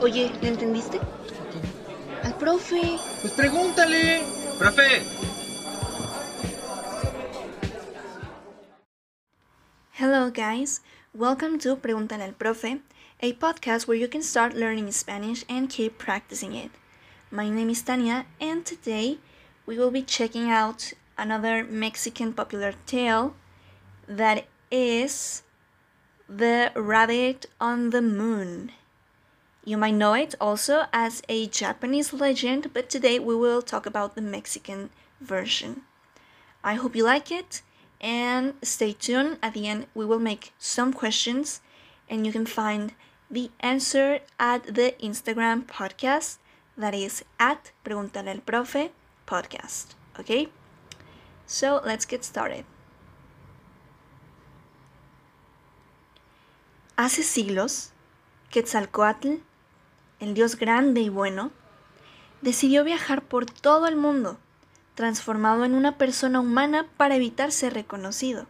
Oye, ¿le entendiste? Al profe. Pues pregúntale. Profe. Hello guys, welcome to Pregúntale al Profe, a podcast where you can start learning Spanish and keep practicing it. My name is Tania and today we will be checking out another Mexican popular tale that is The Rabbit on the Moon. You might know it also as a Japanese legend, but today we will talk about the Mexican version. I hope you like it and stay tuned. At the end, we will make some questions and you can find the answer at the Instagram podcast that is at Pregúntale al Profe podcast. Okay? So let's get started. Hace siglos, Quetzalcoatl, el dios grande y bueno, decidió viajar por todo el mundo, transformado en una persona humana para evitar ser reconocido.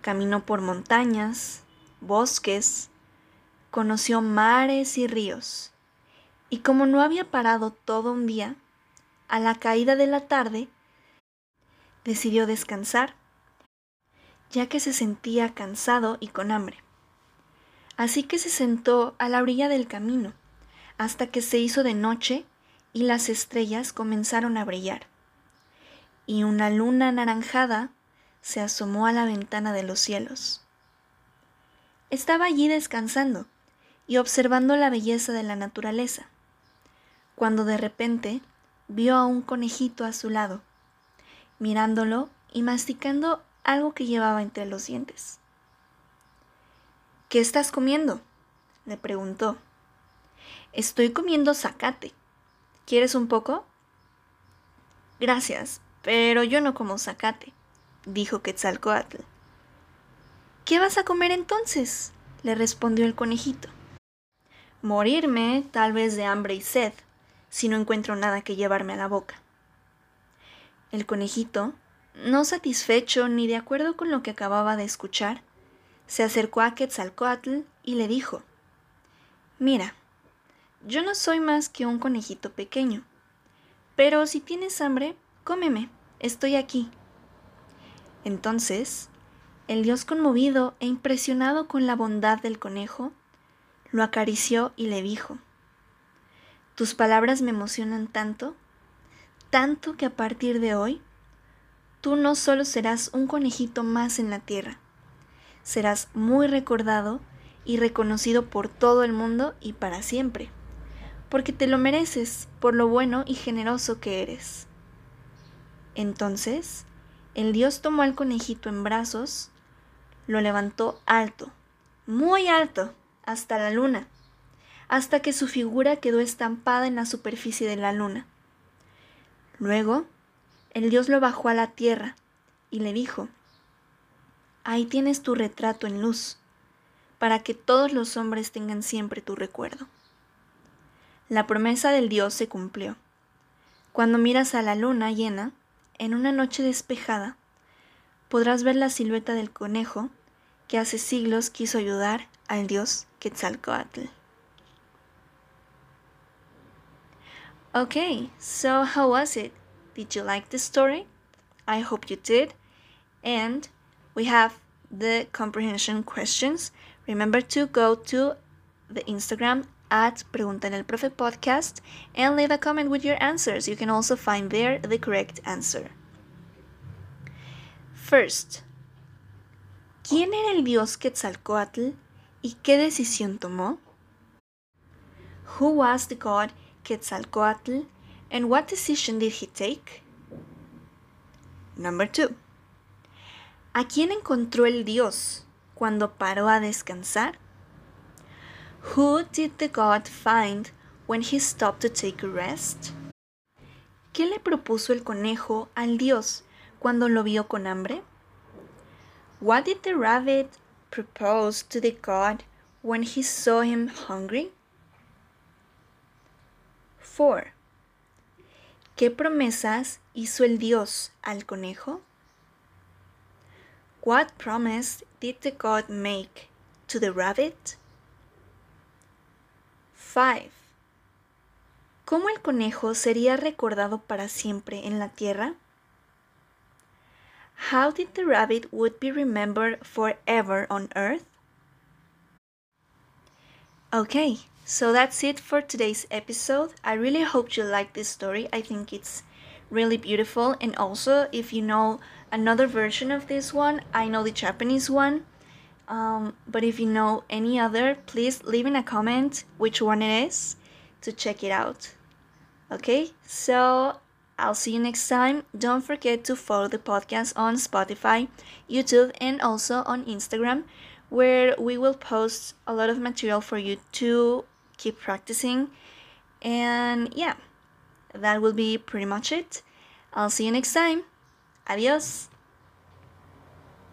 Caminó por montañas, bosques, conoció mares y ríos, y como no había parado todo un día, a la caída de la tarde, decidió descansar, ya que se sentía cansado y con hambre. Así que se sentó a la orilla del camino, hasta que se hizo de noche y las estrellas comenzaron a brillar. Y una luna anaranjada se asomó a la ventana de los cielos. Estaba allí descansando y observando la belleza de la naturaleza, cuando de repente vio a un conejito a su lado, mirándolo y masticando algo que llevaba entre los dientes. ¿Qué estás comiendo? le preguntó. Estoy comiendo zacate. ¿Quieres un poco? Gracias, pero yo no como zacate, dijo Quetzalcoatl. ¿Qué vas a comer entonces? le respondió el conejito. Morirme, tal vez de hambre y sed, si no encuentro nada que llevarme a la boca. El conejito, no satisfecho ni de acuerdo con lo que acababa de escuchar, se acercó a Quetzalcoatl y le dijo, Mira, yo no soy más que un conejito pequeño, pero si tienes hambre, cómeme, estoy aquí. Entonces, el dios conmovido e impresionado con la bondad del conejo, lo acarició y le dijo, Tus palabras me emocionan tanto, tanto que a partir de hoy, tú no solo serás un conejito más en la tierra, serás muy recordado y reconocido por todo el mundo y para siempre, porque te lo mereces por lo bueno y generoso que eres. Entonces, el dios tomó al conejito en brazos, lo levantó alto, muy alto, hasta la luna, hasta que su figura quedó estampada en la superficie de la luna. Luego, el dios lo bajó a la tierra y le dijo, Ahí tienes tu retrato en luz, para que todos los hombres tengan siempre tu recuerdo. La promesa del Dios se cumplió. Cuando miras a la luna llena, en una noche despejada, podrás ver la silueta del conejo que hace siglos quiso ayudar al dios Quetzalcoatl. Okay, so how was it? Did you like the story? I hope you did. And we have the comprehension questions. Remember to go to the Instagram at Pregúntale al Profe podcast and leave a comment with your answers. You can also find there the correct answer. First, ¿quién era el dios Quetzalcoatl y qué decisión tomó? Who was the god Quetzalcoatl and what decision did he take? Number two. ¿A quién encontró el Dios cuando paró a descansar? Who did the God find when he stopped to take a rest? ¿Qué le propuso el conejo al Dios cuando lo vio con hambre? What did the rabbit propose to the God when he saw him hungry? 4. ¿Qué promesas hizo el Dios al conejo? What promise did the god make to the rabbit? 5. ¿Cómo el conejo sería recordado para siempre en la tierra? How did the rabbit would be remembered forever on earth? Okay, so that's it for today's episode. I really hope you like this story. I think it's really beautiful and also if you know another version of this one, I know the Japanese one. Um, but if you know any other, please leave in a comment which one it is to check it out. Okay, so I'll see you next time. Don't forget to follow the podcast on Spotify, YouTube, and also on Instagram, where we will post a lot of material for you to keep practicing. And yeah, that will be pretty much it. I'll see you next time. Adios.